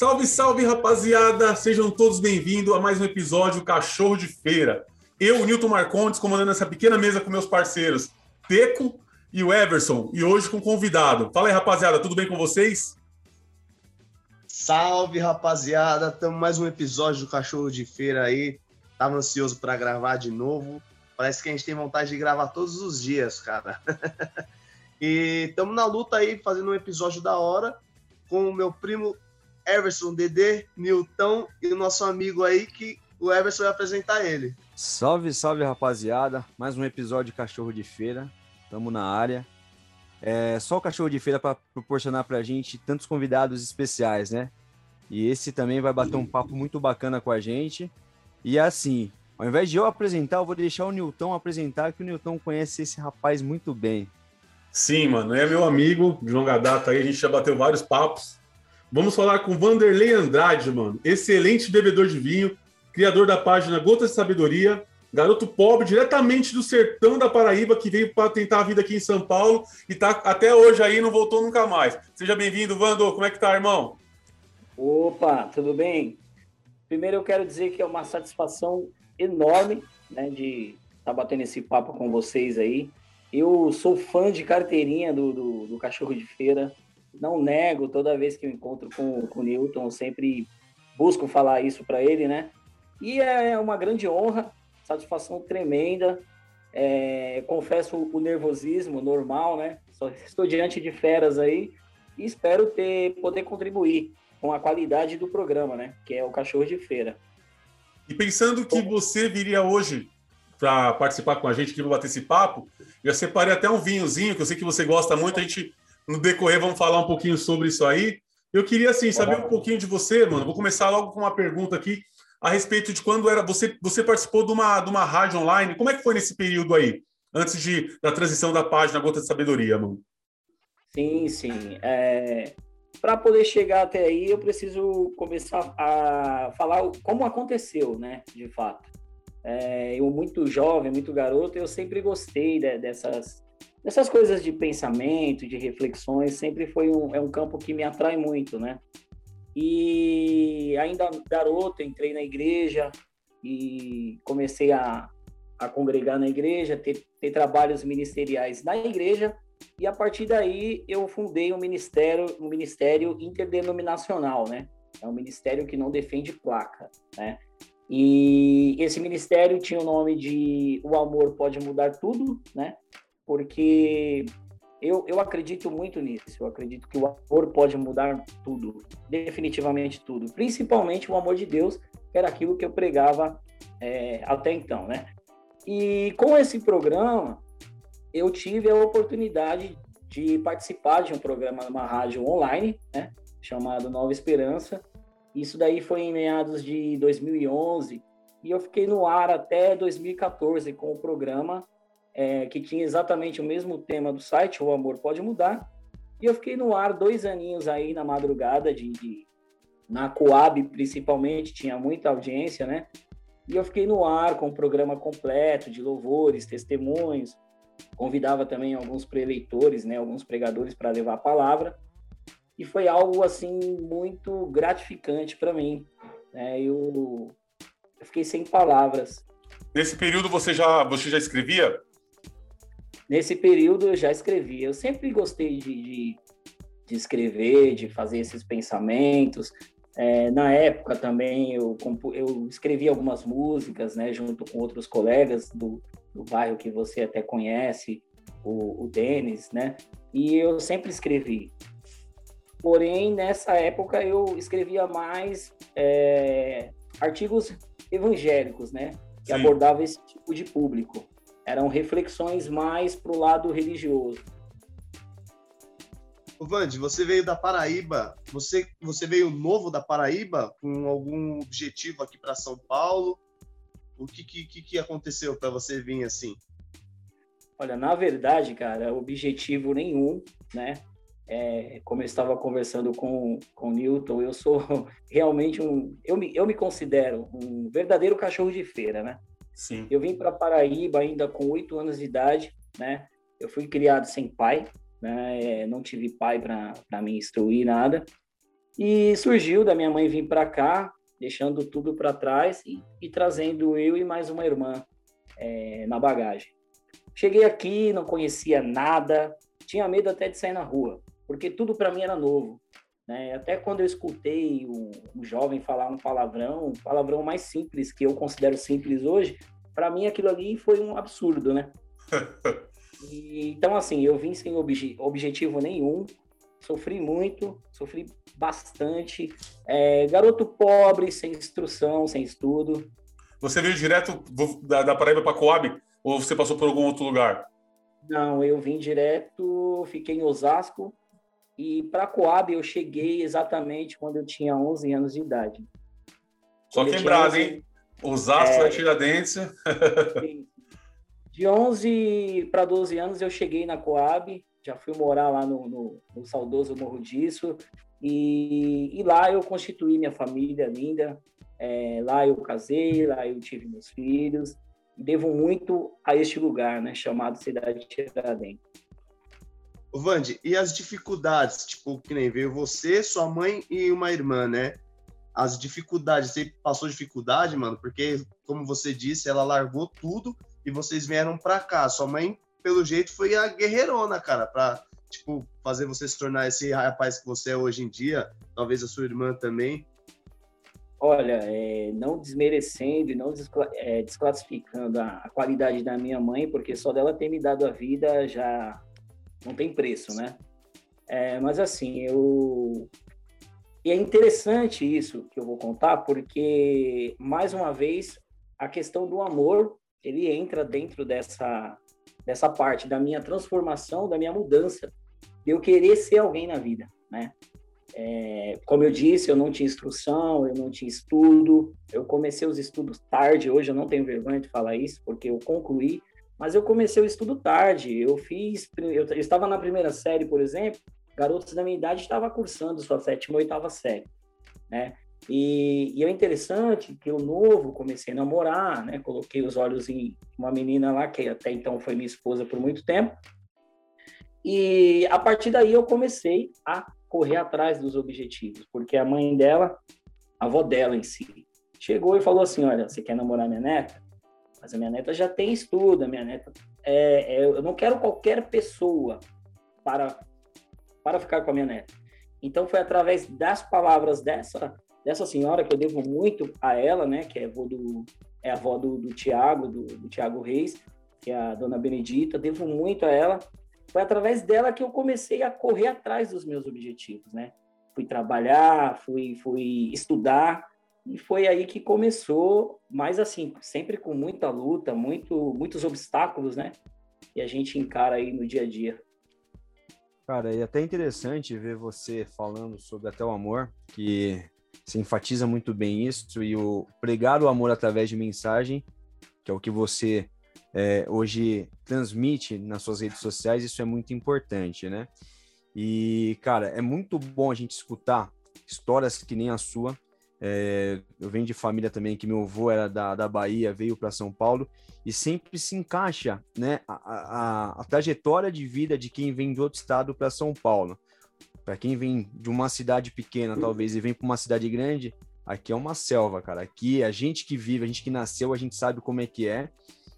Salve, salve, rapaziada! Sejam todos bem-vindos a mais um episódio Cachorro de Feira. Eu, Nilton Marcondes, comandando essa pequena mesa com meus parceiros Teco e o Everson, e hoje com um convidado. Fala aí, rapaziada, tudo bem com vocês? Salve, rapaziada! Estamos mais um episódio do Cachorro de Feira aí. Tava ansioso para gravar de novo. Parece que a gente tem vontade de gravar todos os dias, cara. e estamos na luta aí, fazendo um episódio da hora com o meu primo Everson, Dedê, Nilton e o nosso amigo aí que o Everson vai apresentar ele. Salve, salve rapaziada, mais um episódio de Cachorro de Feira, estamos na área. É só o Cachorro de Feira para proporcionar para a gente tantos convidados especiais, né? E esse também vai bater um papo muito bacana com a gente. E assim, ao invés de eu apresentar, eu vou deixar o Nilton apresentar, que o Nilton conhece esse rapaz muito bem. Sim, mano, é meu amigo de longa data aí, a gente já bateu vários papos. Vamos falar com Vanderlei Andrade, mano. Excelente bebedor de vinho, criador da página Gotas de Sabedoria, garoto pobre diretamente do sertão da Paraíba que veio para tentar a vida aqui em São Paulo e tá até hoje aí não voltou nunca mais. Seja bem-vindo, Vando. Como é que tá, irmão? Opa, tudo bem? Primeiro eu quero dizer que é uma satisfação enorme, né, de estar tá batendo esse papo com vocês aí. Eu sou fã de carteirinha do, do, do Cachorro de Feira, não nego, toda vez que eu encontro com, com o Newton, eu sempre busco falar isso para ele, né? E é uma grande honra, satisfação tremenda. É, confesso o nervosismo normal, né? Só estou diante de feras aí e espero ter poder contribuir com a qualidade do programa, né? Que é o Cachorro de Feira. E pensando que você viria hoje para participar com a gente aqui no Bater esse Papo, eu separei até um vinhozinho, que eu sei que você gosta muito, a gente no decorrer vamos falar um pouquinho sobre isso aí. Eu queria assim saber um pouquinho de você, mano. Vou começar logo com uma pergunta aqui a respeito de quando era você você participou de uma de uma rádio online. Como é que foi nesse período aí, antes de da transição da página Gota de Sabedoria, mano? Sim, sim. É... Para poder chegar até aí, eu preciso começar a falar como aconteceu, né? De fato. É... eu muito jovem, muito garoto, eu sempre gostei de, dessas essas coisas de pensamento, de reflexões, sempre foi um, é um campo que me atrai muito, né? E ainda garoto, entrei na igreja e comecei a, a congregar na igreja, ter, ter trabalhos ministeriais na igreja, e a partir daí eu fundei um ministério, um ministério interdenominacional, né? É um ministério que não defende placa, né? E esse ministério tinha o nome de O Amor Pode Mudar Tudo, né? Porque eu, eu acredito muito nisso. Eu acredito que o amor pode mudar tudo, definitivamente tudo, principalmente o amor de Deus, que era aquilo que eu pregava é, até então, né? E com esse programa, eu tive a oportunidade de participar de um programa numa rádio online, né? Chamado Nova Esperança. Isso daí foi em meados de 2011 e eu fiquei no ar até 2014 com o programa é, que tinha exatamente o mesmo tema do site, O Amor Pode Mudar. E eu fiquei no ar dois aninhos aí na madrugada, de, de na Coab principalmente, tinha muita audiência, né? E eu fiquei no ar com o programa completo de louvores, testemunhos. Convidava também alguns preleitores, né, alguns pregadores para levar a palavra. E foi algo assim muito gratificante para mim. Né? Eu, eu fiquei sem palavras. Nesse período você já você já escrevia? Nesse período eu já escrevi. Eu sempre gostei de, de, de escrever, de fazer esses pensamentos. É, na época também eu, eu escrevi algumas músicas, né, junto com outros colegas do, do bairro que você até conhece, o, o Denis, né, e eu sempre escrevi. Porém, nessa época eu escrevia mais é, artigos evangélicos, né, que Sim. abordavam esse tipo de público eram reflexões mais para o lado religioso. O Vande, você veio da Paraíba, você, você veio novo da Paraíba com algum objetivo aqui para São Paulo? O que, que, que aconteceu para você vir assim? Olha, na verdade, cara, objetivo nenhum, né? É, como eu estava conversando com, com o Newton, eu sou realmente um. Eu me, eu me considero um verdadeiro cachorro de feira, né? Sim. Eu vim para Paraíba ainda com oito anos de idade, né? Eu fui criado sem pai, né? É, não tive pai para me instruir nada. E surgiu da minha mãe vir para cá, deixando tudo para trás e, e, trazendo eu e mais uma irmã é, na bagagem. Cheguei aqui, não conhecia nada, tinha medo até de sair na rua, porque tudo para mim era novo. Né? Até quando eu escutei um, um, jovem falar um palavrão, um palavrão mais simples, que eu considero simples hoje, para mim aquilo ali foi um absurdo, né? e, então, assim, eu vim sem obje, objetivo nenhum, sofri muito, sofri bastante. É, garoto pobre, sem instrução, sem estudo. Você veio direto da, da Paraíba para Coab ou você passou por algum outro lugar? Não, eu vim direto, fiquei em Osasco e para Coab eu cheguei exatamente quando eu tinha 11 anos de idade. Só que em Brasa, hein? Osasco, é, Tiradentes. De 11 para 12 anos eu cheguei na Coab, já fui morar lá no, no, no saudoso Morro Disso, e, e, lá eu constituí minha família linda, é, lá eu casei, lá eu tive meus filhos, devo muito a este lugar, né, chamado Cidade Tiradentes. Vande, e as dificuldades, tipo, que nem veio você, sua mãe e uma irmã, né? As dificuldades, você passou dificuldade, mano? Porque, como você disse, ela largou tudo e vocês vieram pra cá. Sua mãe, pelo jeito, foi a guerreirona, cara, pra, tipo, fazer você se tornar esse rapaz que você é hoje em dia. Talvez a sua irmã também. Olha, é, não desmerecendo e não é, desclassificando a, a, qualidade da minha mãe, porque só dela ter me dado a vida já não tem preço, né? É, mas assim, eu. E é interessante isso que eu vou contar, porque, mais uma vez, a questão do amor, ele entra dentro dessa, dessa parte da minha transformação, da minha mudança, de eu querer ser alguém na vida, né? É, como eu disse, eu não tinha instrução, eu não tinha estudo, eu comecei os estudos tarde, hoje eu não tenho vergonha de falar isso, porque eu concluí, mas eu comecei o estudo tarde, eu fiz, eu, estava na primeira série, por exemplo, garotos da minha idade estavam cursando sua sétima ou oitava série, né? E, e é interessante que eu novo comecei a namorar, né? Coloquei os olhos em uma menina lá que até então foi minha esposa por muito tempo. E a partir daí eu comecei a correr atrás dos objetivos, porque a mãe dela, a avó dela em si, chegou e falou assim: Olha, você quer namorar minha neta? Mas a minha neta já tem estudo, a minha neta. É, é, eu não quero qualquer pessoa para, para ficar com a minha neta. Então foi através das palavras dessa dessa senhora que eu devo muito a ela, né, que é avó do é avó do, do Tiago, do, do Tiago Reis, que é a dona Benedita, devo muito a ela foi através dela que eu comecei a correr atrás dos meus objetivos, né? Fui trabalhar, fui, fui estudar, e foi aí que começou, mas assim, sempre com muita luta, muito, muitos obstáculos, né? E a gente encara aí no dia a dia. Cara, é até interessante ver você falando sobre até o amor, que se enfatiza muito bem isso, e o pregar o amor através de mensagem, que é o que você é, hoje transmite nas suas redes sociais, isso é muito importante, né? E, cara, é muito bom a gente escutar histórias que nem a sua. É, eu venho de família também que meu avô era da, da Bahia, veio para São Paulo e sempre se encaixa né, a, a, a trajetória de vida de quem vem de outro estado para São Paulo. Para quem vem de uma cidade pequena, talvez, e vem para uma cidade grande, aqui é uma selva, cara. Aqui a gente que vive, a gente que nasceu, a gente sabe como é que é.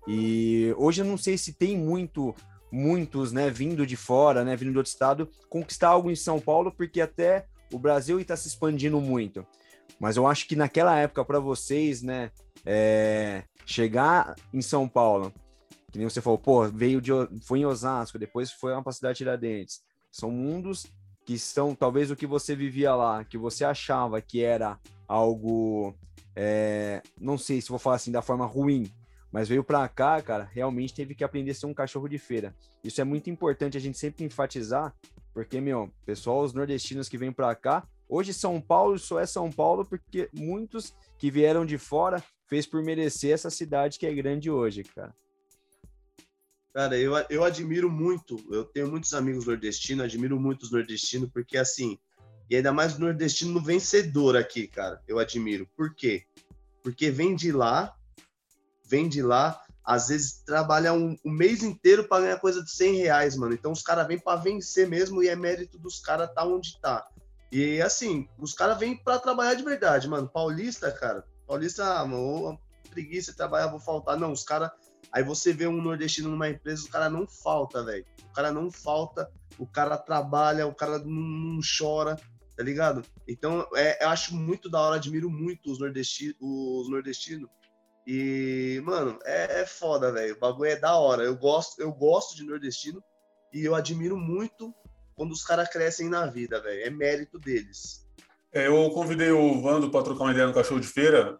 E hoje eu não sei se tem muito muitos, né, vindo de fora, né, vindo de outro estado, conquistar algo em São Paulo, porque até o Brasil está se expandindo muito. Mas eu acho que naquela época, para vocês, né, é, chegar em São Paulo, que nem você falou, pô, veio de, foi em Osasco, depois foi uma cidade de Tiradentes. São mundos que são talvez o que você vivia lá, que você achava que era algo, é, não sei se vou falar assim da forma ruim, mas veio para cá, cara, realmente teve que aprender a ser um cachorro de feira. Isso é muito importante a gente sempre enfatizar, porque, meu, pessoal, os nordestinos que vêm para cá, hoje São Paulo só é São Paulo porque muitos que vieram de fora fez por merecer essa cidade que é grande hoje, cara. Cara, eu, eu admiro muito, eu tenho muitos amigos nordestinos, admiro muito os nordestinos, porque assim, e ainda mais o nordestino vencedor aqui, cara, eu admiro. Por quê? Porque vem de lá, vem de lá, às vezes trabalha um, um mês inteiro para ganhar coisa de 100 reais, mano. Então os caras vêm para vencer mesmo e é mérito dos caras tá onde tá. E assim, os caras vêm para trabalhar de verdade, mano. Paulista, cara, Paulista, ah, mano, preguiça trabalhar, vou faltar. Não, os caras. Aí você vê um nordestino numa empresa, o cara não falta, velho. O cara não falta, o cara trabalha, o cara não, não chora, tá ligado? Então, é, eu acho muito da hora, admiro muito os nordestinos, os nordestinos e, mano, é, é foda, velho. O bagulho é da hora. Eu gosto, eu gosto de nordestino e eu admiro muito quando os caras crescem na vida, velho. É mérito deles. É, eu convidei o Vando para trocar uma ideia no cachorro de feira,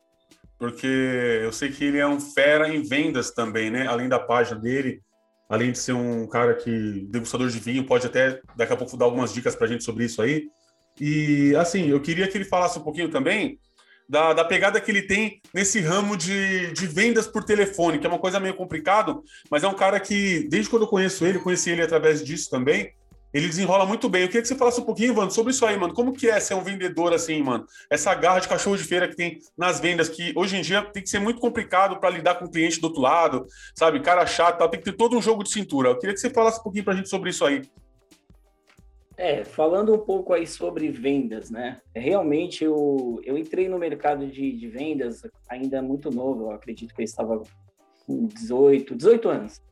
porque eu sei que ele é um fera em vendas também, né? Além da página dele, além de ser um cara que degustador de vinho, pode até daqui a pouco dar algumas dicas para a gente sobre isso aí. E assim, eu queria que ele falasse um pouquinho também da, da pegada que ele tem nesse ramo de, de vendas por telefone, que é uma coisa meio complicado, mas é um cara que, desde quando eu conheço ele, conheci ele através disso também, ele desenrola muito bem. Eu queria que você falasse um pouquinho, mano, sobre isso aí, mano. Como que é ser um vendedor assim, mano? Essa garra de cachorro de feira que tem nas vendas, que hoje em dia tem que ser muito complicado para lidar com o cliente do outro lado, sabe? Cara chato, tal, tem que ter todo um jogo de cintura. Eu queria que você falasse um pouquinho pra gente sobre isso aí. É, falando um pouco aí sobre vendas, né? Realmente eu, eu entrei no mercado de, de vendas ainda muito novo, eu acredito que eu estava com 18, 18 anos,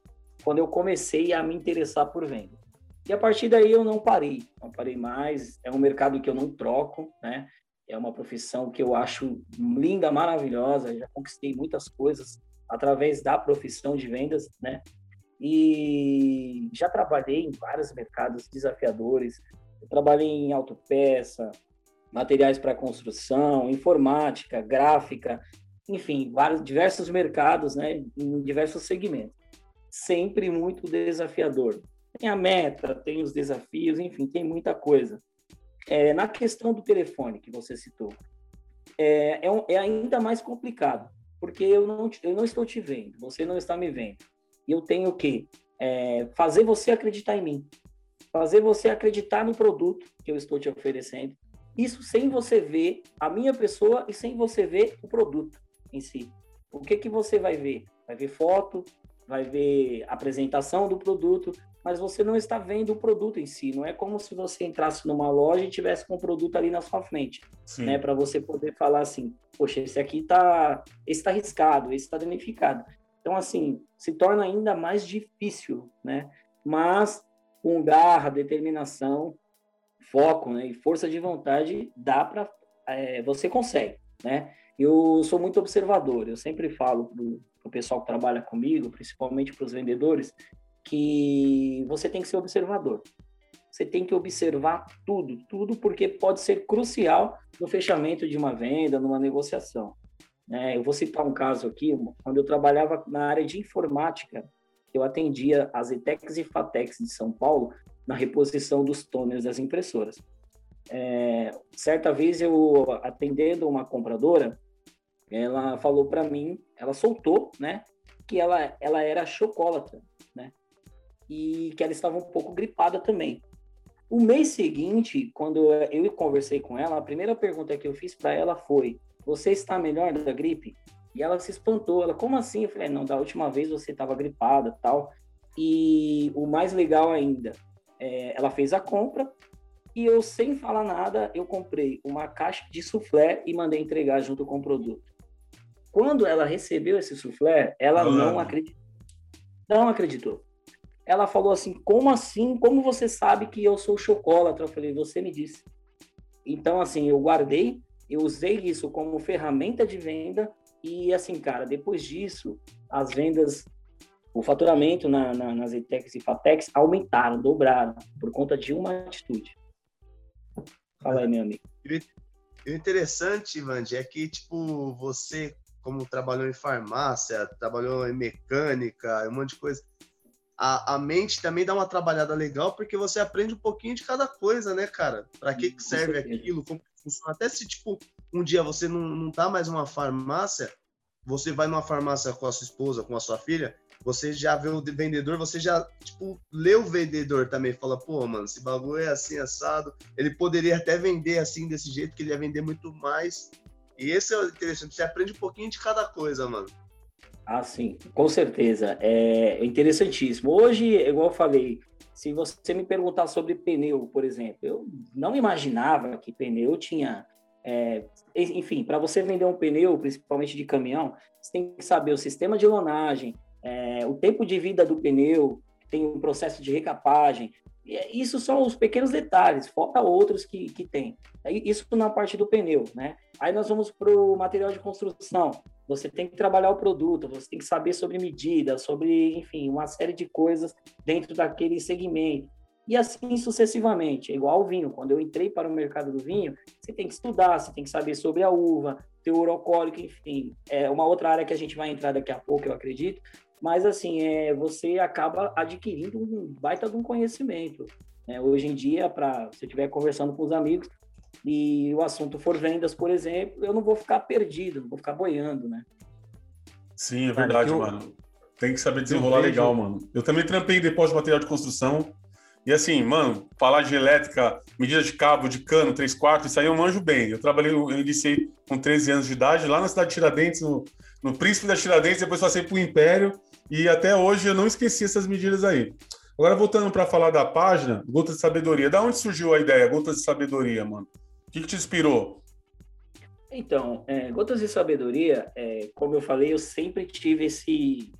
quando eu comecei a me interessar por venda. E a partir daí eu não parei, não parei mais. É um mercado que eu não troco, né? É uma profissão que eu acho linda, maravilhosa. Já conquistei muitas coisas através da profissão de vendas, né? e já trabalhei em vários mercados desafiadores. Eu trabalhei em autopeça, materiais para construção, informática, gráfica, enfim, vários diversos mercados, né, em diversos segmentos. Sempre muito desafiador. Tem a meta, tem os desafios, enfim, tem muita coisa. É, na questão do telefone que você citou, é, é, um, é ainda mais complicado, porque eu não, eu não estou te vendo, você não está me vendo eu tenho que é, fazer você acreditar em mim, fazer você acreditar no produto que eu estou te oferecendo. Isso sem você ver a minha pessoa e sem você ver o produto em si. O que que você vai ver? Vai ver foto, vai ver apresentação do produto, mas você não está vendo o produto em si. Não é como se você entrasse numa loja e tivesse com o produto ali na sua frente, Sim. né? Para você poder falar assim, poxa, esse aqui está, esse está arriscado, esse está danificado. Então, assim, se torna ainda mais difícil, né? Mas com garra, determinação, foco né? e força de vontade, dá para. É, você consegue, né? Eu sou muito observador, eu sempre falo para o pessoal que trabalha comigo, principalmente para os vendedores, que você tem que ser observador. Você tem que observar tudo, tudo, porque pode ser crucial no fechamento de uma venda, numa negociação. É, eu vou citar um caso aqui, quando eu trabalhava na área de informática, eu atendia as ETECs e FATECs de São Paulo na reposição dos toners das impressoras. É, certa vez eu atendendo uma compradora, ela falou para mim, ela soltou, né, que ela, ela era chocolatra, e que ela estava um pouco gripada também. O mês seguinte, quando eu conversei com ela, a primeira pergunta que eu fiz para ela foi: você está melhor da gripe? E ela se espantou, ela, como assim? Eu falei, não, da última vez você estava gripada tal. E o mais legal ainda, é, ela fez a compra e eu, sem falar nada, eu comprei uma caixa de soufflé e mandei entregar junto com o produto. Quando ela recebeu esse soufflé, ela não acreditou. Não acreditou. Ela falou assim, como assim? Como você sabe que eu sou chocolate? Eu falei, você me disse. Então, assim, eu guardei eu usei isso como ferramenta de venda e, assim, cara, depois disso, as vendas, o faturamento na, na, nas ETECs e FATECs aumentaram, dobraram, por conta de uma atitude. Fala aí, meu amigo. O interessante, Ivandi, é que, tipo, você, como trabalhou em farmácia, trabalhou em mecânica, um monte de coisa, a, a mente também dá uma trabalhada legal, porque você aprende um pouquinho de cada coisa, né, cara? Para que, que serve aquilo, como funciona. Até se, tipo, um dia você não, não tá mais numa farmácia, você vai numa farmácia com a sua esposa, com a sua filha, você já vê o vendedor, você já, tipo, lê o vendedor também, fala, pô, mano, esse bagulho é assim, assado, ele poderia até vender assim, desse jeito, que ele ia vender muito mais. E esse é o interessante, você aprende um pouquinho de cada coisa, mano. Ah, sim, com certeza. É interessantíssimo. Hoje, igual eu falei, se você me perguntar sobre pneu, por exemplo, eu não imaginava que pneu tinha. É, enfim, para você vender um pneu, principalmente de caminhão, você tem que saber o sistema de lonagem, é, o tempo de vida do pneu, tem um processo de recapagem. Isso são os pequenos detalhes, falta outros que, que tem. Isso na parte do pneu, né? Aí nós vamos para o material de construção. Você tem que trabalhar o produto, você tem que saber sobre medida, sobre, enfim, uma série de coisas dentro daquele segmento. E assim sucessivamente, é igual ao vinho. Quando eu entrei para o mercado do vinho, você tem que estudar, você tem que saber sobre a uva, teor alcoólico, enfim. É uma outra área que a gente vai entrar daqui a pouco, eu acredito, mas, assim, é, você acaba adquirindo um baita de um conhecimento. Né? Hoje em dia, para se eu estiver conversando com os amigos e o assunto for vendas, por exemplo, eu não vou ficar perdido, não vou ficar boiando, né? Sim, é verdade, eu... mano. Tem que saber desenrolar legal, mano. Eu também trampei depósito de material de construção. E assim, mano, falar de elétrica, medida de cabo, de cano, 3 quartos, isso aí eu manjo bem. Eu trabalhei, eu iniciei com 13 anos de idade, lá na cidade de Tiradentes, no, no Príncipe da Tiradentes, depois passei para o Império, e até hoje eu não esqueci essas medidas aí. Agora, voltando para falar da página, Gotas de Sabedoria. Da onde surgiu a ideia, Gotas de Sabedoria, mano? O que, que te inspirou? Então, é, Gotas de Sabedoria, é, como eu falei, eu sempre tive esse,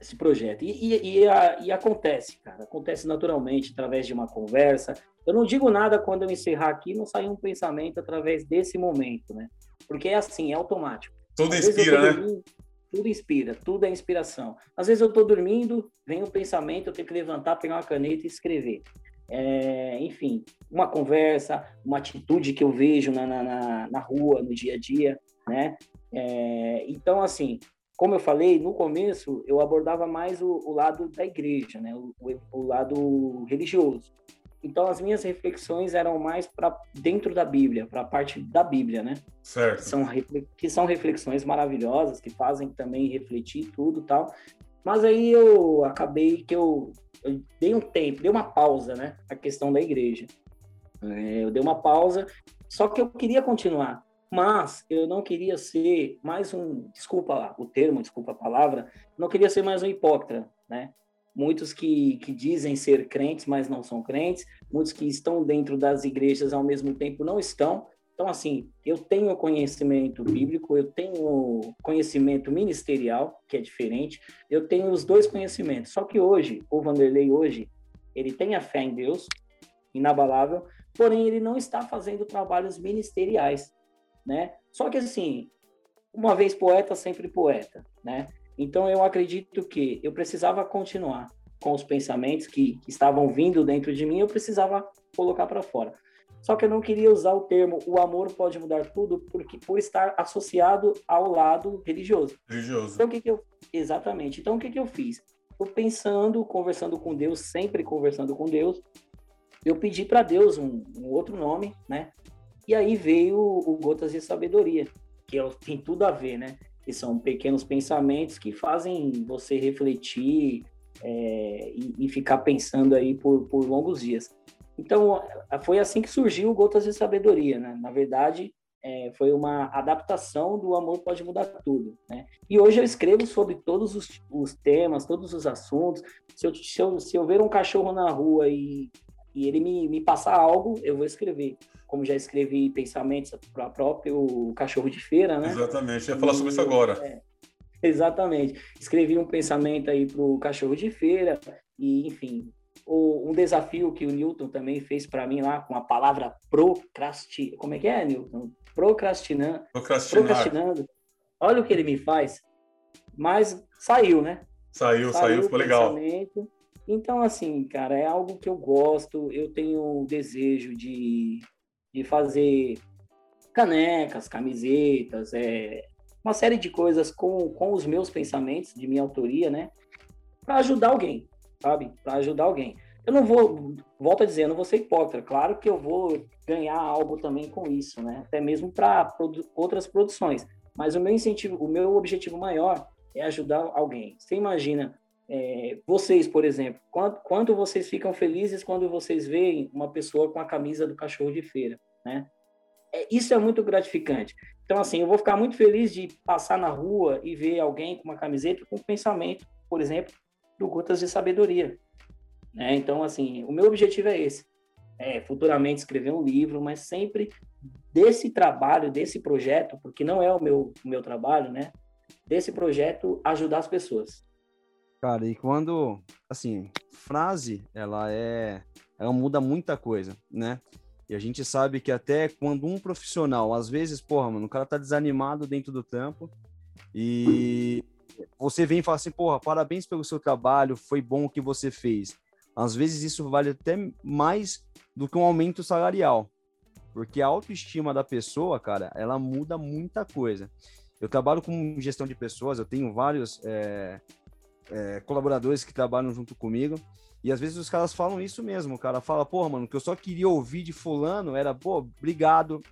esse projeto. E, e, e, a, e, acontece, cara, acontece naturalmente através de uma conversa. Eu não digo nada quando eu encerrar aqui, não sair um pensamento através desse momento, né? Porque é assim, é automático. Tudo inspira, né? Tudo inspira, tudo é inspiração. Às vezes eu estou dormindo, vem um pensamento, eu tenho que levantar, pegar uma caneta e escrever. É, enfim, uma conversa, uma atitude que eu vejo na, na, na rua, no dia a dia, né? É, então, assim, como eu falei, no começo eu abordava mais o, o lado da igreja, né? O, o, o lado religioso. Então, as minhas reflexões eram mais para dentro da Bíblia, para a parte da Bíblia, né? Certo. São, que são reflexões maravilhosas, que fazem também refletir tudo tal. Mas aí eu acabei que eu, eu dei um tempo, dei uma pausa, né? A questão da igreja. É, eu dei uma pausa, só que eu queria continuar. Mas eu não queria ser mais um, desculpa o termo, desculpa a palavra, não queria ser mais um hipócrita, né? Muitos que, que dizem ser crentes, mas não são crentes, muitos que estão dentro das igrejas ao mesmo tempo não estão. Então, assim, eu tenho conhecimento bíblico, eu tenho conhecimento ministerial, que é diferente, eu tenho os dois conhecimentos. Só que hoje, o Vanderlei hoje, ele tem a fé em Deus, inabalável, porém ele não está fazendo trabalhos ministeriais, né? Só que assim, uma vez poeta, sempre poeta, né? Então, eu acredito que eu precisava continuar com os pensamentos que, estavam vindo dentro de mim, eu precisava colocar para fora. Só que eu não queria usar o termo o amor pode mudar tudo porque por estar associado ao lado religioso. Religioso. Então o que, que eu exatamente? Então o que que eu fiz? Eu pensando, conversando com Deus, sempre conversando com Deus, eu pedi para Deus um, um, outro nome, né? E aí veio o Gotas de Sabedoria, que é, tem tudo a ver, né? Que são pequenos pensamentos que fazem você refletir é, e, e, ficar pensando aí por, por longos dias. Então, foi assim que surgiu Gotas de Sabedoria, né? Na verdade, é, foi uma adaptação do Amor Pode Mudar Tudo, né? E hoje eu escrevo sobre todos os, os temas, todos os assuntos. Se eu, se, eu, se eu ver um cachorro na rua e, e ele me, me passar algo, eu vou escrever como já escrevi pensamentos para o próprio cachorro de feira, né? Exatamente, ia falar e, sobre isso agora. É, exatamente. Escrevi um pensamento aí para o cachorro de feira e, enfim, o, um desafio que o Newton também fez para mim lá com a palavra procrastinar. Como é que é, Newton? Procrastinando. Procrastinando. Olha o que ele me faz. Mas saiu, né? Saiu, saiu, saiu ficou legal. Então, assim, cara, é algo que eu gosto, eu tenho o desejo de de fazer canecas, camisetas, é, uma série de coisas com, com os meus pensamentos, de minha autoria, né? Para ajudar alguém, sabe? Para ajudar alguém. Eu não vou, volto a dizer, eu não vou ser hipócrita. Claro que eu vou ganhar algo também com isso, né? Até mesmo para produ outras produções. Mas o meu incentivo, o meu objetivo maior é ajudar alguém. Você imagina, é, vocês, por exemplo, quanto, quanto vocês ficam felizes quando vocês veem uma pessoa com a camisa do cachorro de feira, né? É, isso é muito gratificante. Então, assim, eu vou ficar muito feliz de passar na rua e ver alguém com uma camiseta com um pensamento, por exemplo, do Gotas de Sabedoria. Né? Então, assim, o meu objetivo é esse. É, futuramente escrever um livro, mas sempre desse trabalho, desse projeto, porque não é o meu, o meu trabalho, né? Desse projeto, ajudar as pessoas. Cara, e quando, assim, frase, ela é, ela muda muita coisa, né? E a gente sabe que até quando um profissional, às vezes, porra, mano, o cara tá desanimado dentro do trampo e você vem e fala assim, porra, parabéns pelo seu trabalho, foi bom o que você fez. Às vezes isso vale até mais do que um aumento salarial, porque a autoestima da pessoa, cara, ela muda muita coisa. Eu trabalho com gestão de pessoas, eu tenho vários é, é, colaboradores que trabalham junto comigo, e às vezes os caras falam isso mesmo. O cara fala, porra, mano, que eu só queria ouvir de fulano era, pô, obrigado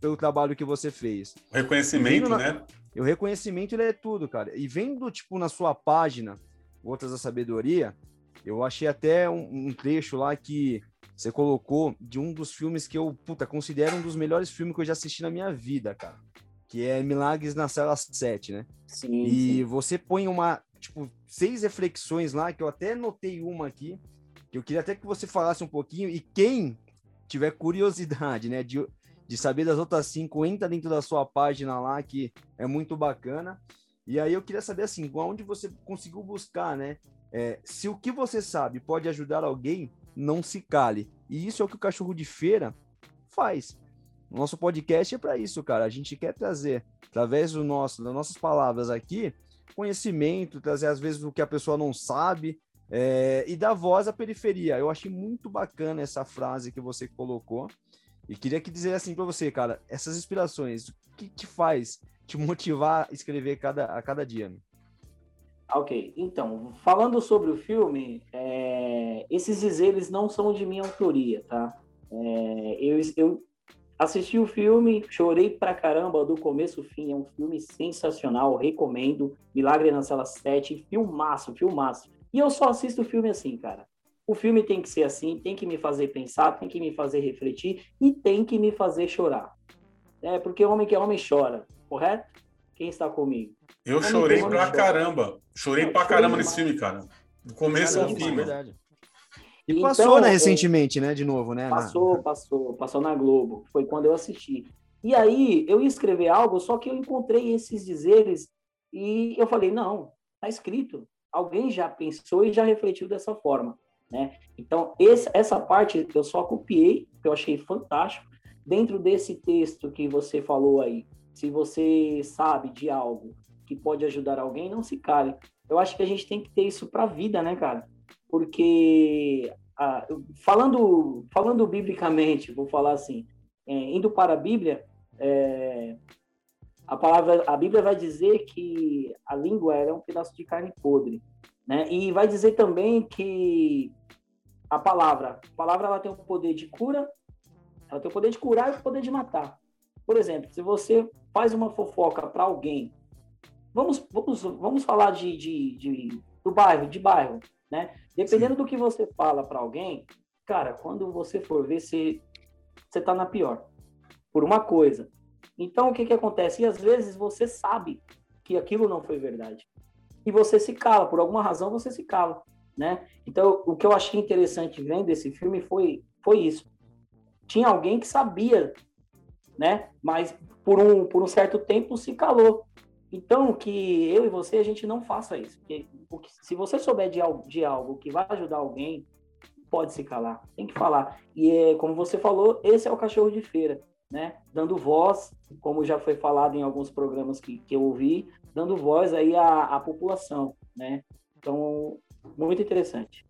pelo trabalho que você fez. Reconhecimento, na... né? E o reconhecimento, ele é tudo, cara. E vendo, tipo, na sua página, Outras da Sabedoria, eu achei até um, um, trecho lá que você colocou de um dos filmes que eu, puta, considero um dos melhores filmes que eu já assisti na minha vida, cara. Que é Milagres na Cela 7, né? Sim. E sim. você põe uma, tipo, seis reflexões lá, que eu até notei uma aqui, que eu queria até que você falasse um pouquinho, e quem tiver curiosidade, né, de, de saber das outras cinco, entra dentro da sua página lá, que é muito bacana. E aí eu queria saber, assim, onde você conseguiu buscar, né, é, se o que você sabe pode ajudar alguém, não se cale. E isso é o que o Cachorro de Feira faz. Nosso podcast é para isso, cara. A gente quer trazer, através do nosso, das nossas palavras aqui, conhecimento, trazer às vezes o que a pessoa não sabe é, e dar voz à periferia. Eu achei muito bacana essa frase que você colocou e queria que dizer assim para você, cara, essas inspirações, o que te faz te motivar a escrever cada, a cada dia? Né? Ok, então, falando sobre o filme, é, esses dizeres não são de minha autoria, tá? É, eu, eu Assisti o filme, chorei pra caramba do começo ao fim. É um filme sensacional, recomendo. Milagre na Sala 7, filmaço, filmaço. E eu só assisto o filme assim, cara. O filme tem que ser assim, tem que me fazer pensar, tem que me fazer refletir e tem que me fazer chorar. É, porque homem que é homem chora, correto? Quem está comigo? Eu homem chorei pra chora. caramba. Chorei Não, pra caramba nesse filme, cara. Do começo ao fim, é verdade. E então, passou, né, recentemente, né, de novo, né? Passou, na... passou, passou na Globo. Foi quando eu assisti. E aí, eu ia escrever algo, só que eu encontrei esses dizeres e eu falei, não, tá escrito. Alguém já pensou e já refletiu dessa forma, né? Então, esse, essa parte eu só copiei, que eu achei fantástico. Dentro desse texto que você falou aí, se você sabe de algo que pode ajudar alguém, não se cale. Eu acho que a gente tem que ter isso para a vida, né, cara? Porque ah, falando falando biblicamente, vou falar assim, é, indo para a Bíblia, é, a palavra a Bíblia vai dizer que a língua é um pedaço de carne podre, né? E vai dizer também que a palavra, a palavra ela tem o poder de cura, ela tem o poder de curar e o poder de matar. Por exemplo, se você faz uma fofoca para alguém, vamos, vamos, vamos falar de, de, de, do bairro, de bairro né? Dependendo Sim. do que você fala para alguém, cara, quando você for ver, você, você tá na pior. Por uma coisa. Então, o que que acontece? E às vezes você sabe que aquilo não foi verdade. E você se cala, por alguma razão você se cala, né? Então, o que eu achei interessante vendo esse filme foi, foi isso. Tinha alguém que sabia, né? Mas por um, por um certo tempo se calou. Então, que eu e você, a gente não faça isso. Porque, porque se você souber de algo, de algo que vai ajudar alguém, pode se calar, tem que falar. E é, como você falou, esse é o cachorro de feira, né? Dando voz, como já foi falado em alguns programas que, que eu ouvi, dando voz aí à, à população, né? Então, muito interessante.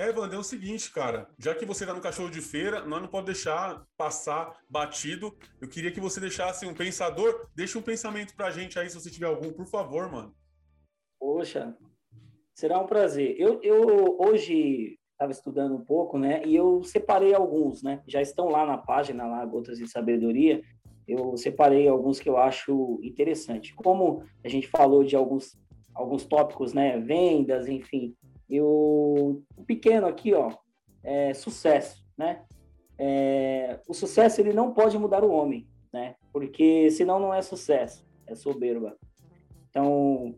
Aí, Wander, é o seguinte, cara, já que você tá no cachorro de feira, nós não podemos deixar passar batido. Eu queria que você deixasse um pensador, deixa um pensamento pra gente aí, se você tiver algum, por favor, mano. Poxa, será um prazer. Eu, eu hoje estava estudando um pouco, né, e eu separei alguns, né, já estão lá na página, lá, Gotas de Sabedoria, eu separei alguns que eu acho interessante. Como a gente falou de alguns, alguns tópicos, né, vendas, enfim, o pequeno aqui, ó, é sucesso, né? É, o sucesso ele não pode mudar o homem, né? Porque senão não é sucesso, é soberba. Então,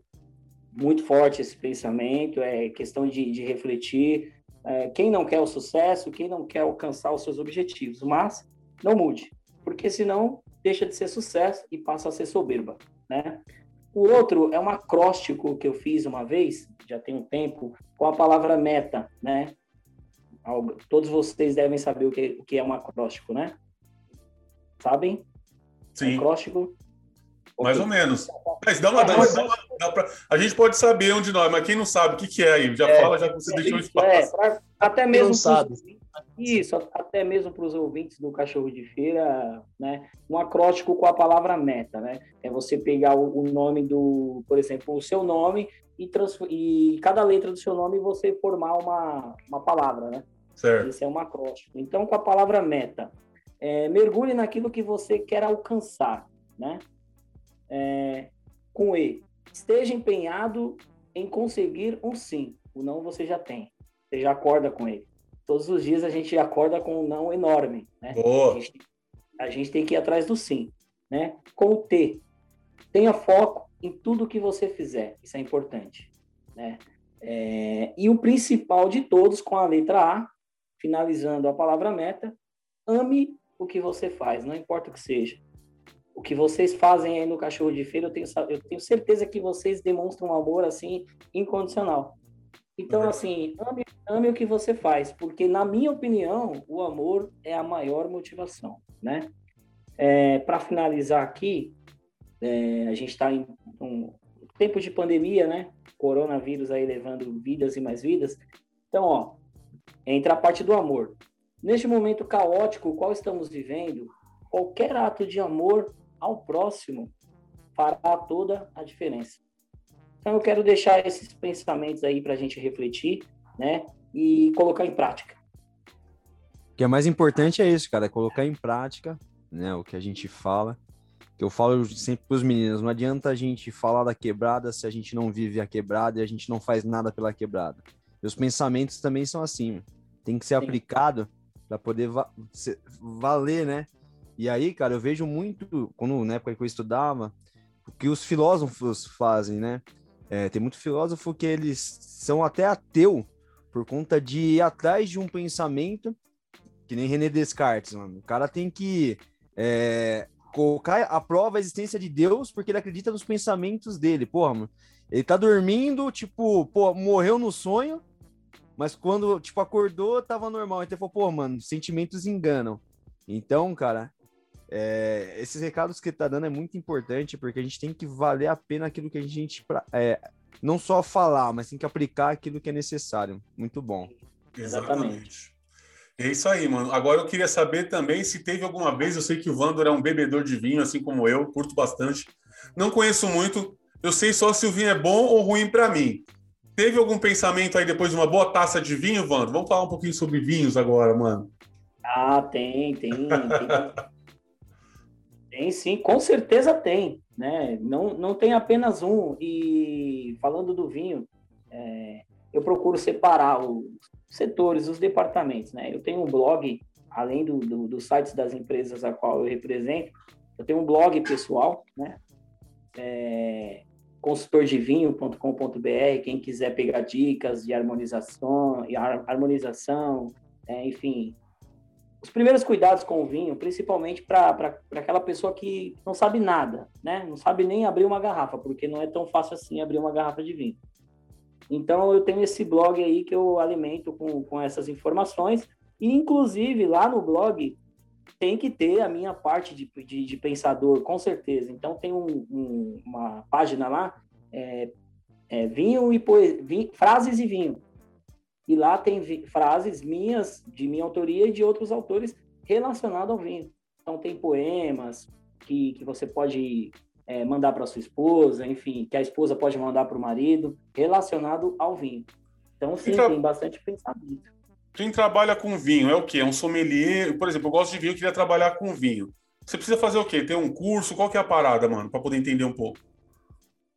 muito forte esse pensamento, é questão de, de refletir. É, quem não quer o sucesso, quem não quer alcançar os seus objetivos, mas não mude, porque senão deixa de ser sucesso e passa a ser soberba, né? O outro é um acróstico que eu fiz uma vez, já tem um tempo, com a palavra meta, né? Todos vocês devem saber o que, o que é um acróstico, né? Sabem? Sim. Acróstico? Mais okay. ou menos. Mas dá uma, dá uma, dá uma dá pra, a gente pode saber onde nós, mas quem não sabe, o que, que é aí? Já é, fala, já você é, deixou espaço. É, pra, até mesmo. Isso, até mesmo para os ouvintes do Cachorro de Feira, né? Um acróstico com a palavra meta, né? É você pegar o, o nome do, por exemplo, o seu nome e, e cada letra do seu nome você formar uma, uma palavra, né? Certo. Esse é um acróstico. Então, com a palavra meta, é, mergulhe naquilo que você quer alcançar, né? É, com E, esteja empenhado em conseguir um sim. O não você já tem. Você já acorda com ele. Todos os dias a gente acorda com um não enorme, né? A gente, a gente tem que ir atrás do sim, né? Com o T, tenha foco em tudo que você fizer. Isso é importante, né? É, e o principal de todos, com a letra A, finalizando a palavra meta, ame o que você faz, não importa o que seja. O que vocês fazem aí no Cachorro de Feira, eu tenho, eu tenho certeza que vocês demonstram um amor, assim, incondicional. Então, assim, ame, ame o que você faz, porque, na minha opinião, o amor é a maior motivação, né? É, Para finalizar aqui, é, a gente está em um tempo de pandemia, né? Coronavírus aí levando vidas e mais vidas. Então, ó, entra a parte do amor. Neste momento caótico, qual estamos vivendo, qualquer ato de amor ao próximo fará toda a diferença. Então, eu quero deixar esses pensamentos aí para a gente refletir, né? E colocar em prática. O que é mais importante é isso, cara, é colocar em prática, né? O que a gente fala. Eu falo sempre para os meninos, não adianta a gente falar da quebrada se a gente não vive a quebrada e a gente não faz nada pela quebrada. Os pensamentos também são assim, tem que ser Sim. aplicado para poder va valer, né? E aí, cara, eu vejo muito, quando na época que eu estudava, o que os filósofos fazem, né? É, tem muito filósofo que eles são até ateu por conta de ir atrás de um pensamento que nem René Descartes, mano. O cara tem que é, colocar à prova a existência de Deus porque ele acredita nos pensamentos dele. Porra, mano. Ele tá dormindo, tipo, pô, morreu no sonho, mas quando, tipo, acordou, tava normal. Então ele falou, pô, mano, sentimentos enganam. Então, cara, é, esses recados que tá dando é muito importante, porque a gente tem que valer a pena aquilo que a gente. É, não só falar, mas tem que aplicar aquilo que é necessário. Muito bom. Exatamente. É isso aí, mano. Agora eu queria saber também se teve alguma vez, eu sei que o Vandor é um bebedor de vinho, assim como eu, curto bastante. Não conheço muito, eu sei só se o vinho é bom ou ruim para mim. Teve algum pensamento aí depois de uma boa taça de vinho, Vandor? Vamos falar um pouquinho sobre vinhos agora, mano. Ah, tem, tem. tem. Tem sim, com certeza tem, né? Não, não tem apenas um. E falando do vinho, é, eu procuro separar os setores, os departamentos, né? Eu tenho um blog, além do, do, dos sites das empresas a qual eu represento, eu tenho um blog pessoal, né? É, consultordevinho.com.br, quem quiser pegar dicas de harmonização, harmonização, é, enfim, os primeiros cuidados com o vinho, principalmente para aquela pessoa que não sabe nada, né? Não sabe nem abrir uma garrafa, porque não é tão fácil assim abrir uma garrafa de vinho. Então, eu tenho esse blog aí que eu alimento com, com essas informações, e inclusive lá no blog tem que ter a minha parte de, de, de pensador, com certeza. Então, tem um, um, uma página lá, é, é vinho e poesia, frases e vinho. E lá tem frases minhas, de minha autoria e de outros autores relacionados ao vinho. Então, tem poemas que, que você pode é, mandar para sua esposa, enfim, que a esposa pode mandar para o marido, relacionado ao vinho. Então, sim, tra... tem bastante pensamento. Quem trabalha com vinho é o quê? É um sommelier? Por exemplo, eu gosto de vinho, eu queria trabalhar com vinho. Você precisa fazer o quê? Ter um curso? Qual que é a parada, mano, para poder entender um pouco?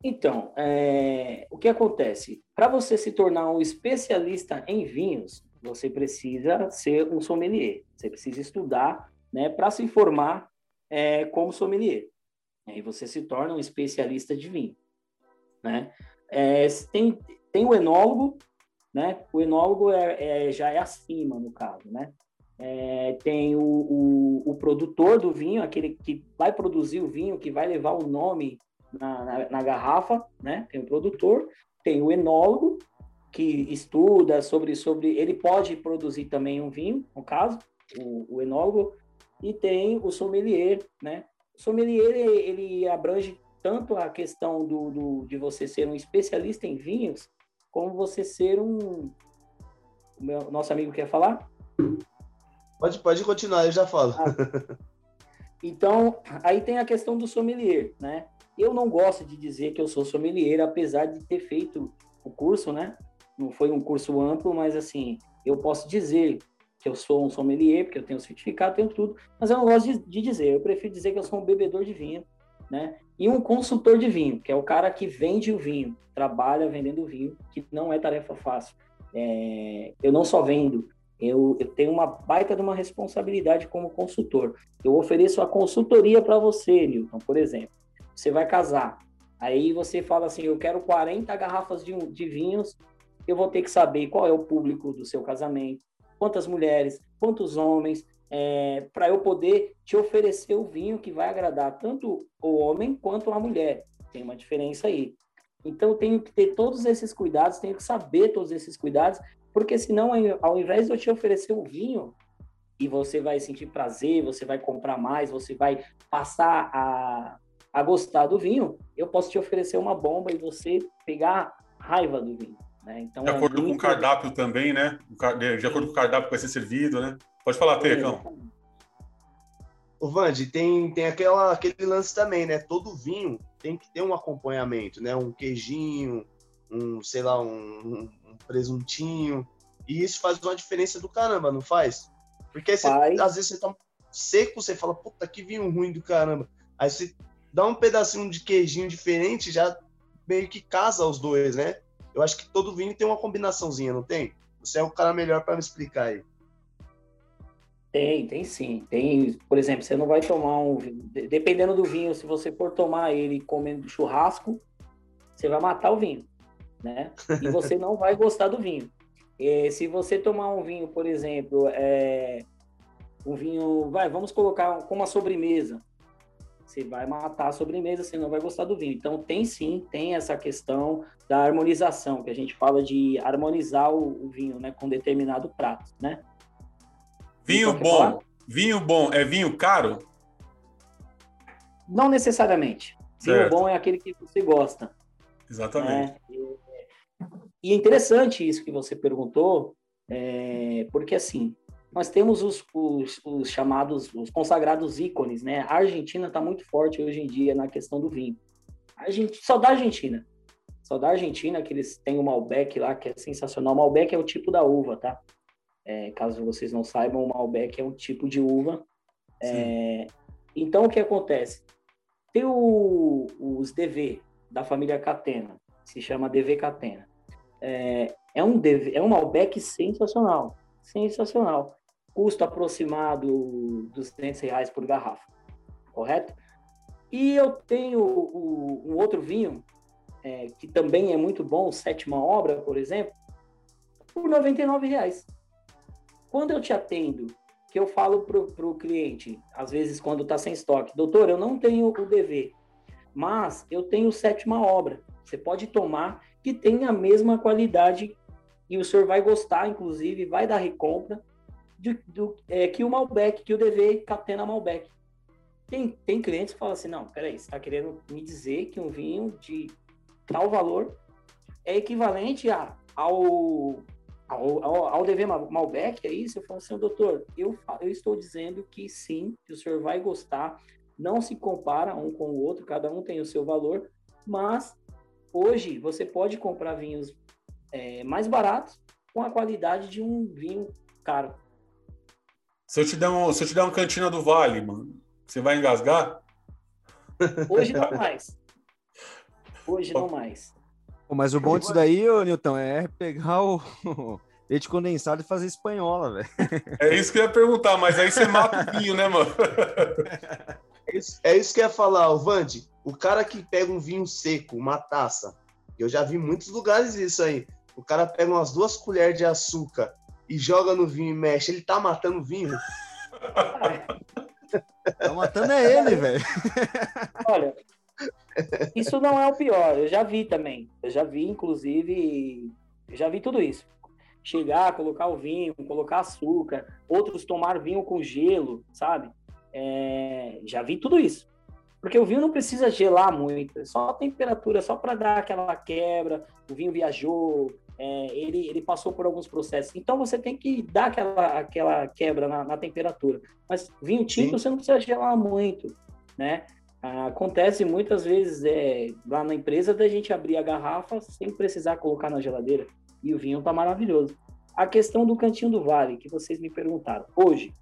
Então, é, o que acontece? Para você se tornar um especialista em vinhos, você precisa ser um sommelier. Você precisa estudar né, para se formar é, como sommelier. Aí você se torna um especialista de vinho. Né? É, tem, tem o enólogo, né? O enólogo é, é já é acima, no caso, né? Tem o, o, o, produtor do vinho, aquele que vai produzir o vinho, que vai levar o nome na, na, na, garrafa, né? Tem o produtor, tem o enólogo, que estuda sobre, sobre. Ele pode produzir também um vinho, no caso, o, o enólogo, e tem o sommelier, né? O sommelier ele, ele abrange tanto a questão do, do, de você ser um especialista em vinhos, como você ser um. O meu, nosso amigo quer falar? Pode, pode continuar, eu já falo. Ah. Então, aí tem a questão do sommelier, né? Eu não gosto de dizer que eu sou sommelier, apesar de ter feito o curso, né? Não foi um curso amplo, mas assim, eu posso dizer que eu sou um sommelier, porque eu tenho certificado, tenho tudo, mas eu não gosto de, de dizer, eu prefiro dizer que eu sou um bebedor de vinho, né? E um consultor de vinho, que é o cara que vende o vinho, trabalha vendendo vinho, que não é tarefa fácil. É, eu não só vendo, eu, eu, tenho uma baita de uma responsabilidade como consultor. Eu ofereço a consultoria para você, Newton, por exemplo. Você vai casar, aí você fala assim, eu quero 40 garrafas de, de vinhos, eu vou ter que saber qual é o público do seu casamento, quantas mulheres, quantos homens, é, para eu poder te oferecer o vinho que vai agradar tanto o homem quanto a mulher. Tem uma diferença aí. Então, eu tenho que ter todos esses cuidados, tenho que saber todos esses cuidados, porque senão, ao invés de eu te oferecer o vinho, e você vai sentir prazer, você vai comprar mais, você vai passar a, a gostar do vinho, eu posso te oferecer uma bomba e você pegar raiva do vinho. Né? Então, de é acordo é muito... com o cardápio também, né? De acordo com o cardápio que vai ser servido, né? Pode falar, Tecão. O Vande, tem, tem aquela, aquele lance também, né? Todo vinho tem que ter um acompanhamento, né? Um queijinho, um, sei lá, um, um presuntinho. E isso faz uma diferença do caramba, não faz? Porque você, às vezes você tá seco, você fala, puta, que vinho ruim do caramba. Aí você dá um pedacinho de queijinho diferente, já meio que casa os dois, né? Eu acho que todo vinho tem uma combinaçãozinha, não tem? Você é o cara melhor para me explicar aí. Tem, tem sim. Tem, por exemplo, você não vai tomar um dependendo do vinho, se você for tomar ele comendo churrasco, você vai matar o vinho, né? E você não vai gostar do vinho. E se você tomar um vinho, por exemplo, é, um vinho, vai, vamos colocar como uma sobremesa, você vai matar a sobremesa, você não vai gostar do vinho. Então tem sim, tem essa questão da harmonização, que a gente fala de harmonizar o, o vinho, né, com determinado prato, né? Vinho então, bom, falar? vinho bom é vinho caro? Não necessariamente. Certo. Vinho bom é aquele que você gosta. Exatamente. Né? E é interessante isso que você perguntou, é, porque assim, nós temos os, os, os, chamados, os consagrados ícones, né? A Argentina está muito forte hoje em dia na questão do vinho. A gente, só da Argentina. Só da Argentina, que eles têm o Malbec lá, que é sensacional. O Malbec é o tipo da uva, tá? É, caso vocês não saibam, o Malbec é um tipo de uva. É, então, o que acontece? Tem o, os DV da família Catena, se chama DV Catena. É, é um DV, é um Malbec sensacional, sensacional custo aproximado dos 200 reais por garrafa, correto? E eu tenho o, um outro vinho, é, que também é muito bom, Sétima Obra, por exemplo, por 99 reais. Quando eu te atendo, que eu falo para o cliente, às vezes quando está sem estoque, doutor, eu não tenho o DV, mas eu tenho Sétima Obra. Você pode tomar, que tem a mesma qualidade e o senhor vai gostar, inclusive, vai dar recompra de, do, é, que o Malbec, que o DV catena Malbec. Tem, tem clientes que falam assim, não, peraí, você está querendo me dizer que um vinho de tal valor é equivalente a, ao, ao, ao, ao DV Malbec, é isso? Eu falo assim, doutor, eu, eu estou dizendo que sim, que o senhor vai gostar, não se compara um com o outro, cada um tem o seu valor, mas hoje você pode comprar vinhos é, mais baratos com a qualidade de um vinho caro. Se eu te der um, se eu te der um cantina do Vale, mano, você vai engasgar? Hoje não mais. Hoje não mais. mas o bom disso daí, ô, Nilton, é pegar o leite condensado e fazer espanhola, velho. É isso que eu ia perguntar, mas aí você mata o vinho, né, mano? É isso, é isso que eu ia falar, o Vande. O cara que pega um vinho seco, uma taça, Eu já vi muitos lugares isso aí. O cara pega umas duas colheres de açúcar e joga no vinho e mexe. Ele tá matando o vinho. tá matando é ele, velho. Olha, isso não é o pior. Eu já vi também. Eu já vi, inclusive, já vi tudo isso. Chegar, colocar o vinho, colocar açúcar, outros tomar vinho com gelo, sabe? É, já vi tudo isso. Porque o vinho não precisa gelar muito, é só a temperatura, só para dar aquela quebra. O vinho viajou, é, ele, ele passou por alguns processos. Então você tem que dar aquela, aquela quebra na, na temperatura. Mas vinho tinto Sim. você não precisa gelar muito, né? Acontece muitas vezes é, lá na empresa da gente abrir a garrafa sem precisar colocar na geladeira. E o vinho tá maravilhoso. A questão do cantinho do vale, que vocês me perguntaram. Hoje,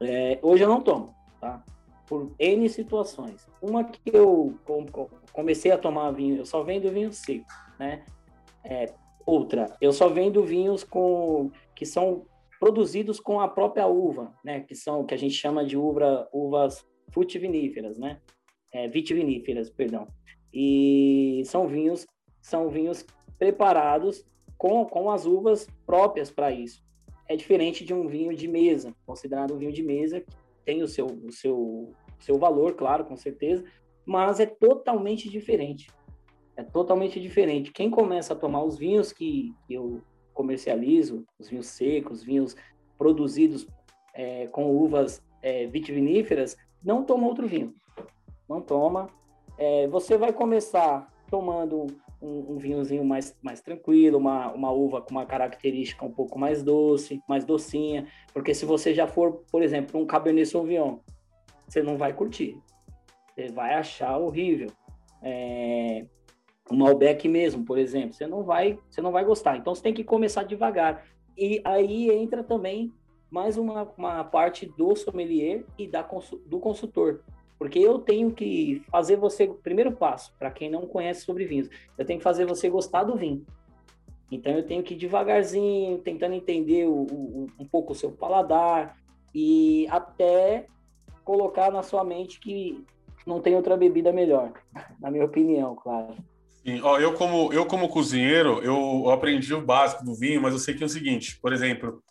é, hoje eu não tomo, tá? Por N situações. Uma que eu comecei a tomar vinho, eu só vendo vinho seco, né? É, outra, eu só vendo vinhos com que são produzidos com a própria uva, né? Que são que a gente chama de uva, uvas frutiviníferas, né? É, vitiviníferas, perdão. E são vinhos são vinhos preparados com, com as uvas próprias para isso. É diferente de um vinho de mesa, considerado um vinho de mesa, tem o seu, o seu, seu valor, claro, com certeza, mas é totalmente diferente. É totalmente diferente. Quem começa a tomar os vinhos que eu comercializo, os vinhos secos, vinhos produzidos é, com uvas é, vitiviníferas, não toma outro vinho. Não toma. É, você vai começar tomando um, um, vinhozinho mais, mais tranquilo, uma, uma uva com uma característica um pouco mais doce, mais docinha, porque se você já for, por exemplo, um Cabernet Sauvignon, você não vai curtir. Você vai achar horrível. É, um Malbec mesmo, por exemplo, você não vai, você não vai gostar. Então você tem que começar devagar. E aí entra também mais uma, uma parte do sommelier e da, do consultor. Porque eu tenho que fazer você, primeiro passo, para quem não conhece sobre vinhos, eu tenho que fazer você gostar do vinho. Então eu tenho que ir devagarzinho, tentando entender o, o, um pouco o seu paladar e até colocar na sua mente que não tem outra bebida melhor, na minha opinião, claro. Sim, ó, eu como eu como cozinheiro, eu aprendi o básico do vinho, mas eu sei que é o seguinte, por exemplo,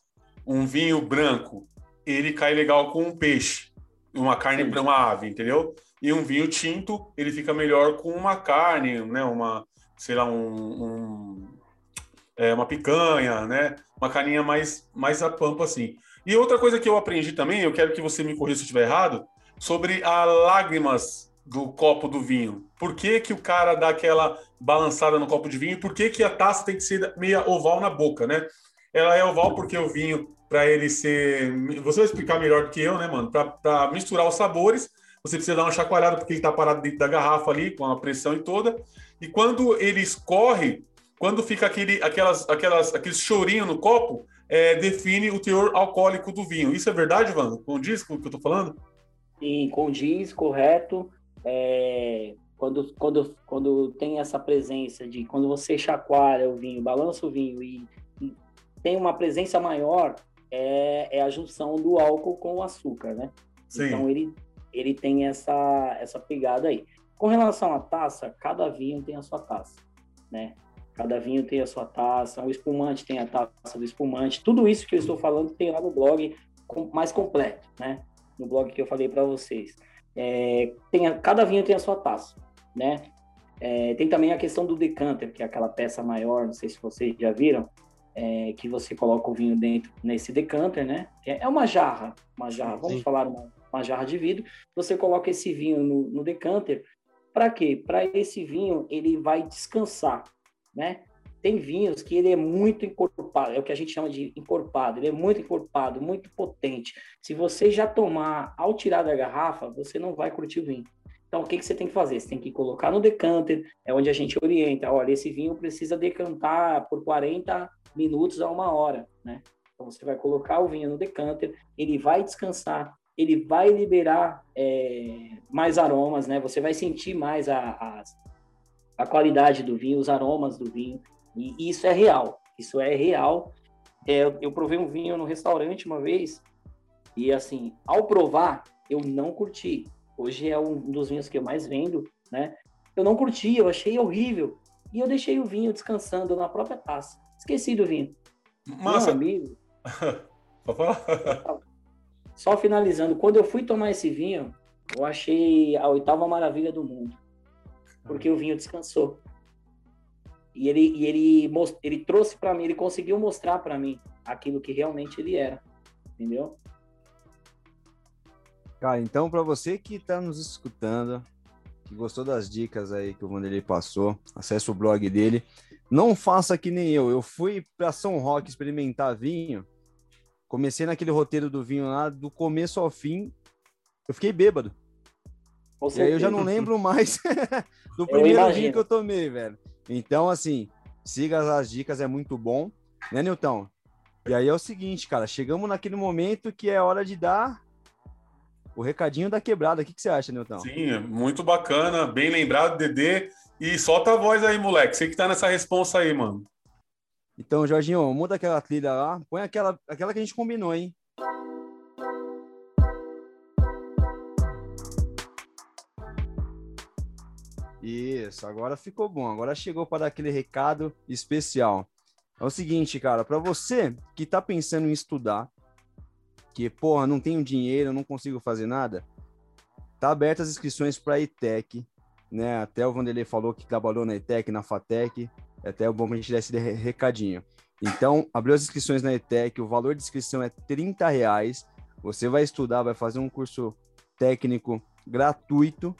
um vinho branco, ele cai legal com um peixe, uma carne para uma ave, entendeu? E um vinho tinto, ele fica melhor com uma carne, né? Uma, sei lá, um, um é, uma picanha, né? Uma carninha mais, mais a pampa, assim. E outra coisa que eu aprendi também, eu quero que você me corrija se eu estiver errado, sobre as lágrimas do copo do vinho. Por que, que o cara dá aquela balançada no copo de vinho? Por que, que a taça tem que ser meia oval na boca, né? Ela é oval porque o vinho para ele ser. Você vai explicar melhor do que eu, né, mano? Para misturar os sabores, você precisa dar uma chacoalhada porque ele está parado dentro da garrafa ali, com a pressão e toda. E quando ele escorre, quando fica aquele, aquelas, aquelas, aquele chorinho no copo, é, define o teor alcoólico do vinho. Isso é verdade, Vando? Condiz com o que eu estou falando? Sim, condiz, correto. É, quando, quando, quando tem essa presença de quando você chacoalha o vinho, balança o vinho e tem uma presença maior, é, é a junção do álcool com o açúcar, né? Sim. Então ele, ele tem essa, essa pegada aí. Com relação à taça, cada vinho tem a sua taça, né? Cada vinho tem a sua taça, o espumante tem a taça do espumante. Tudo isso que eu estou falando tem lá no blog mais completo, né? No blog que eu falei para vocês. É, tem a, cada vinho tem a sua taça, né? É, tem também a questão do decanter, que é aquela peça maior, não sei se vocês já viram, é, que você coloca o vinho dentro nesse decanter, né? É, uma jarra, uma jarra, vamos Sim. falar uma, uma, jarra de vidro. Você coloca esse vinho no, no decanter, para quê? Para esse vinho ele vai descansar, né? Tem vinhos que ele é muito encorpado, é o que a gente chama de encorpado, ele é muito encorpado, muito potente. Se você já tomar ao tirar da garrafa, você não vai curtir o vinho. Então, o que, que você tem que fazer? Você tem que colocar no decanter, é onde a gente orienta. Olha, esse vinho precisa decantar por 40 minutos a uma hora, né? Então você vai colocar o vinho no decanter, ele vai descansar, ele vai liberar é, mais aromas, né? Você vai sentir mais a, a, a, qualidade do vinho, os aromas do vinho, e isso é real. Isso é real. É, eu provei um vinho no restaurante uma vez e assim, ao provar, eu não curti. Hoje é um dos vinhos que eu mais vendo, né? Eu não curti, eu achei horrível. E eu deixei o vinho descansando na própria taça. Esqueci do vinho. Massa. Meu amigo. Só finalizando, quando eu fui tomar esse vinho, eu achei a oitava maravilha do mundo. Porque o vinho descansou. E ele, e ele, ele trouxe para mim, ele conseguiu mostrar para mim aquilo que realmente ele era. Entendeu? Cara, então para você que está nos escutando, que gostou das dicas aí que o Vanderlei passou, acesse o blog dele. Não faça que nem eu. Eu fui para São Roque experimentar vinho. Comecei naquele roteiro do vinho lá, do começo ao fim, eu fiquei bêbado. e aí eu já não lembro mais do primeiro vinho que eu tomei, velho. Então, assim, siga as dicas, é muito bom, né, Nilton? E aí é o seguinte, cara, chegamos naquele momento que é hora de dar o recadinho da quebrada. O que, que você acha, Nilton? Sim, muito bacana, bem lembrado, Dedê. E solta a voz aí, moleque. Você que tá nessa responsa aí, mano. Então, Jorginho, muda aquela trilha lá, põe aquela, aquela que a gente combinou, hein? Isso, agora ficou bom. Agora chegou para dar aquele recado especial. É o seguinte, cara, para você que tá pensando em estudar, que, porra, não tenho dinheiro, não consigo fazer nada, tá aberta as inscrições para a ETEC, né? Até o Vanderlei falou que trabalhou na ETEC, na FATEC, é até bom a gente desse esse recadinho. Então, abriu as inscrições na ETEC, o valor de inscrição é 30 reais. Você vai estudar, vai fazer um curso técnico gratuito,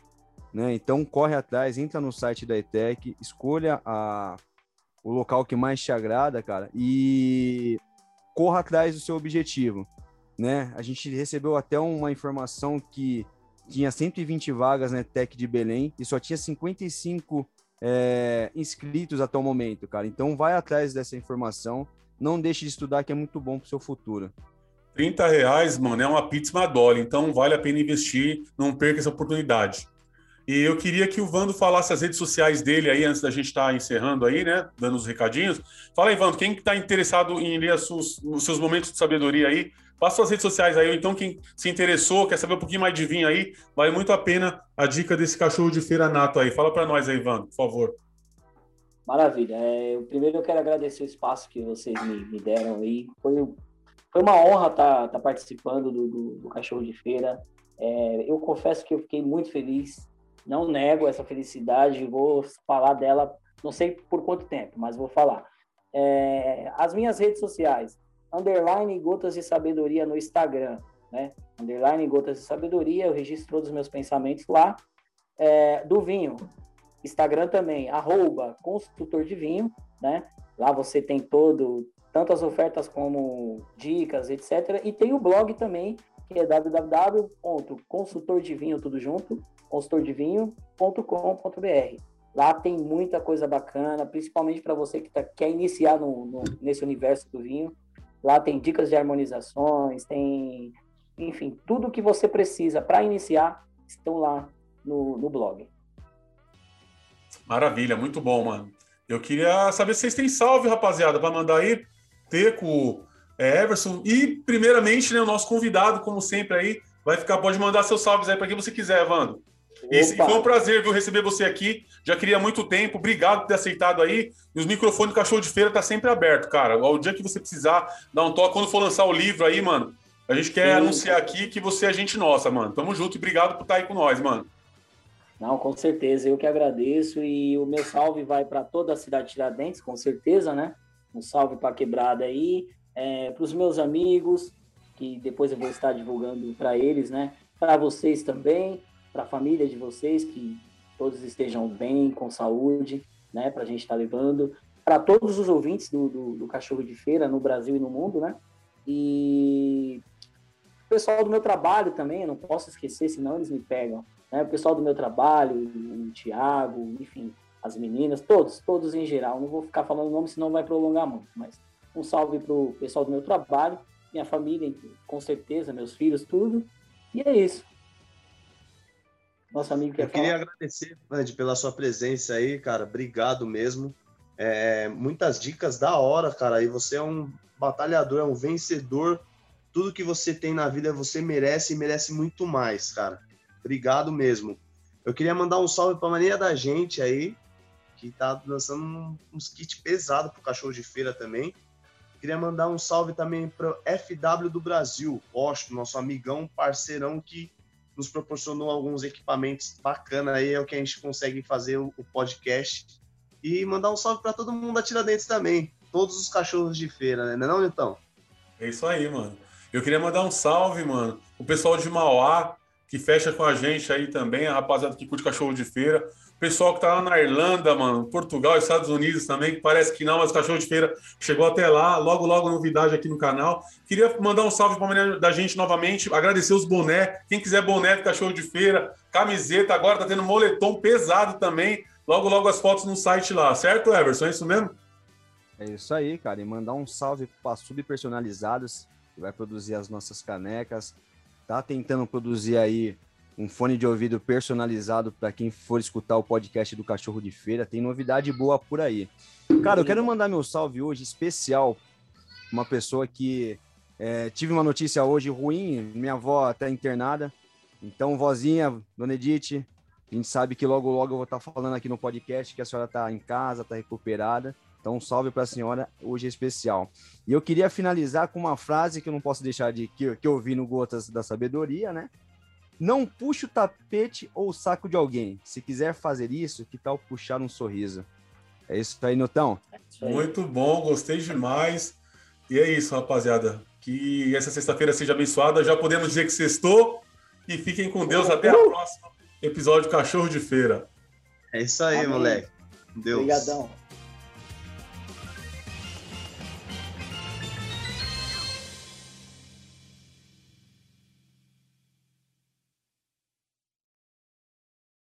né? Então corre atrás, entra no site da ETEC, escolha a, o local que mais te agrada, cara, e corra atrás do seu objetivo, né? A gente recebeu até uma informação que tinha 120 vagas na ETEC de Belém e só tinha 55 é, inscritos até o momento, cara. Então vai atrás dessa informação, não deixe de estudar que é muito bom para o seu futuro. 30 reais, mano, é uma pizza Madole, então vale a pena investir, não perca essa oportunidade. E eu queria que o Vando falasse as redes sociais dele aí, antes da gente estar tá encerrando aí, né? Dando os recadinhos. Fala aí, Vando, quem está interessado em ler seus, os seus momentos de sabedoria aí, passa suas redes sociais aí, ou então quem se interessou, quer saber um pouquinho mais de vinho aí, vale muito a pena a dica desse cachorro de feira nato aí. Fala para nós aí, Vando, por favor. Maravilha. É, primeiro eu quero agradecer o espaço que vocês me, me deram aí. Foi, foi uma honra estar tá, tá participando do, do, do, Cachorro de Feira. É, eu confesso que eu fiquei muito feliz não nego essa felicidade, vou falar dela, não sei por quanto tempo, mas vou falar. É, as minhas redes sociais, underline Gotas de Sabedoria no Instagram, né? Underline Gotas de Sabedoria, eu registro todos os meus pensamentos lá. É, do vinho, Instagram também, arroba consultor de vinho, né? Lá você tem todo, tanto as ofertas como dicas, etc. E tem o blog também, que é www.consultordevinho, tudo junto, consultordevinho.com.br. Lá tem muita coisa bacana, principalmente para você que tá, quer iniciar no, no, nesse universo do vinho. Lá tem dicas de harmonizações, tem, enfim, tudo que você precisa para iniciar estão lá no, no blog. Maravilha, muito bom, mano. Eu queria saber se vocês têm salve, rapaziada, para mandar aí. Teco, é, Everson e, primeiramente, né, o nosso convidado, como sempre, aí, vai ficar, pode mandar seus salves aí para quem você quiser, Evandro. E foi um prazer viu, receber você aqui. Já queria muito tempo. Obrigado por ter aceitado aí. E os microfones do Cachorro de Feira tá sempre aberto, cara. O dia que você precisar, dá um toque. Quando for lançar o livro aí, mano, a gente quer Sim. anunciar aqui que você é gente nossa, mano. Tamo junto e obrigado por estar aí com nós, mano. Não, com certeza. Eu que agradeço. E o meu salve vai para toda a cidade de Tiradentes, com certeza, né? Um salve para quebrada aí. É, para os meus amigos, que depois eu vou estar divulgando para eles, né? Para vocês também para a família de vocês, que todos estejam bem, com saúde, né, para a gente estar tá levando, para todos os ouvintes do, do, do, Cachorro de Feira no Brasil e no mundo, né, e o pessoal do meu trabalho também, eu não posso esquecer, senão eles me pegam, né, o pessoal do meu trabalho, o Tiago, enfim, as meninas, todos, todos em geral, não vou ficar falando nome, senão vai prolongar muito, mas um salve para o pessoal do meu trabalho, minha família, com certeza, meus filhos, tudo, e é isso. Nosso amigo quer Eu queria agradecer, Ed, pela sua presença aí, cara. Obrigado mesmo. É, muitas dicas da hora, cara. E você é um batalhador, é um vencedor. Tudo que você tem na vida você merece e merece muito mais, cara. Obrigado mesmo. Eu queria mandar um salve para a mania da gente aí, que tá lançando uns kits pesados pro cachorro de feira também. Queria mandar um salve também para FW do Brasil, Osto, nosso amigão, parceirão que nos proporcionou alguns equipamentos bacanas aí, é o que a gente consegue fazer o, podcast. E mandar um salve para todo mundo da Tiradentes também, todos os cachorros de feira, né? Não é não, Nilton? É isso aí, mano. Eu queria mandar um salve, mano, o pessoal de Mauá, que fecha com a gente aí também, a rapaziada que curte cachorro de feira. Pessoal que tá lá na Irlanda, mano, Portugal, Estados Unidos também, que parece que não, mas o cachorro de feira chegou até lá. Logo, logo, novidade aqui no canal. Queria mandar um salve para da gente novamente, agradecer os boné. Quem quiser boné do cachorro de feira, camiseta, agora tá tendo moletom pesado também. Logo, logo as fotos no site lá, certo, Everson? É isso mesmo? É isso aí, cara. E mandar um salve para Sub Personalizados, que vai produzir as nossas canecas. Tá tentando produzir aí um fone de ouvido personalizado para quem for escutar o podcast do Cachorro de Feira. Tem novidade boa por aí. Cara, eu quero mandar meu salve hoje especial uma pessoa que é, tive uma notícia hoje ruim, minha avó está internada. Então, vozinha, dona Edith, a gente sabe que logo, logo eu vou estar tá falando aqui no podcast que a senhora está em casa, está recuperada. Então, um salve para a senhora, hoje é especial. E eu queria finalizar com uma frase que eu não posso deixar de que, que eu vi no Gotas da Sabedoria, né? Não puxe o tapete ou o saco de alguém. Se quiser fazer isso, que tal puxar um sorriso? É isso aí, Nutão. Muito bom, gostei demais. E é isso, rapaziada. Que essa sexta-feira seja abençoada. Já podemos dizer que sextou. E fiquem com Deus. Até o próximo episódio Cachorro de Feira. É isso aí, Amém. moleque. Deus. Obrigadão.